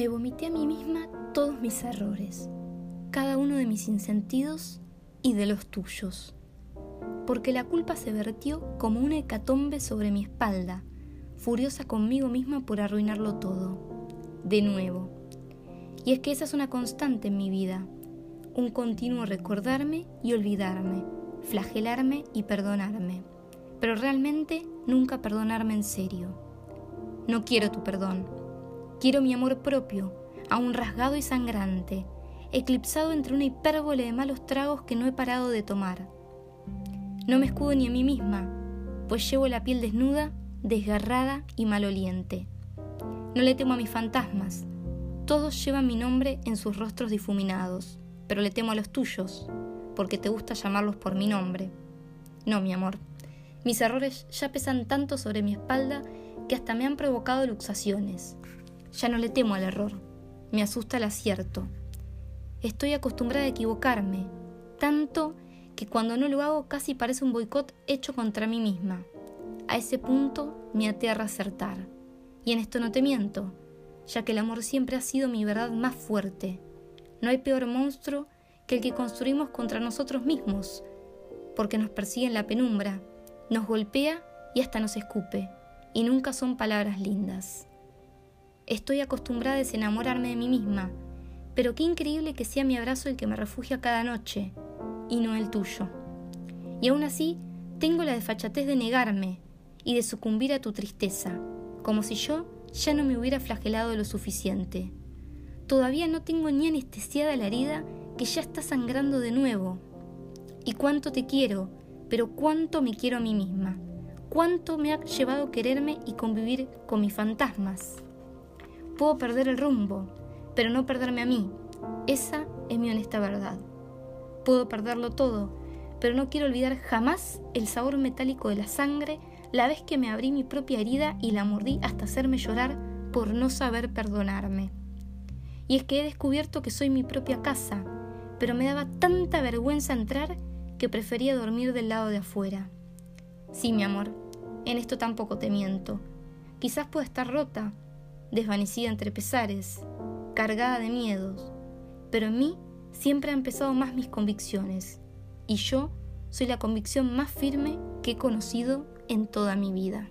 Me vomité a mí misma todos mis errores, cada uno de mis insentidos y de los tuyos, porque la culpa se vertió como una hecatombe sobre mi espalda, furiosa conmigo misma por arruinarlo todo, de nuevo. Y es que esa es una constante en mi vida, un continuo recordarme y olvidarme, flagelarme y perdonarme, pero realmente nunca perdonarme en serio. No quiero tu perdón, quiero mi amor propio, aún rasgado y sangrante, eclipsado entre una hipérbole de malos tragos que no he parado de tomar. No me escudo ni a mí misma, pues llevo la piel desnuda, desgarrada y maloliente. No le temo a mis fantasmas, todos llevan mi nombre en sus rostros difuminados, pero le temo a los tuyos, porque te gusta llamarlos por mi nombre. No, mi amor, mis errores ya pesan tanto sobre mi espalda que hasta me han provocado luxaciones. Ya no le temo al error, me asusta el acierto. Estoy acostumbrada a equivocarme, tanto que cuando no lo hago casi parece un boicot hecho contra mí misma. A ese punto me aterra acertar. Y en esto no te miento, ya que el amor siempre ha sido mi verdad más fuerte. No hay peor monstruo que el que construimos contra nosotros mismos, porque nos persigue en la penumbra, nos golpea y hasta nos escupe, y nunca son palabras lindas. Estoy acostumbrada a desenamorarme de mí misma, pero qué increíble que sea mi abrazo el que me refugia cada noche, y no el tuyo. Y aún así, tengo la desfachatez de negarme y de sucumbir a tu tristeza, como si yo ya no me hubiera flagelado lo suficiente. Todavía no tengo ni anestesiada la herida que ya está sangrando de nuevo. Y cuánto te quiero, pero cuánto me quiero a mí misma. Cuánto me ha llevado quererme y convivir con mis fantasmas. Puedo perder el rumbo, pero no perderme a mí. Esa es mi honesta verdad. Puedo perderlo todo, pero no quiero olvidar jamás el sabor metálico de la sangre la vez que me abrí mi propia herida y la mordí hasta hacerme llorar por no saber perdonarme. Y es que he descubierto que soy mi propia casa, pero me daba tanta vergüenza entrar que prefería dormir del lado de afuera. Sí, mi amor, en esto tampoco te miento. Quizás pueda estar rota, desvanecida entre pesares, cargada de miedos, pero en mí siempre han pesado más mis convicciones, y yo soy la convicción más firme que he conocido en toda mi vida.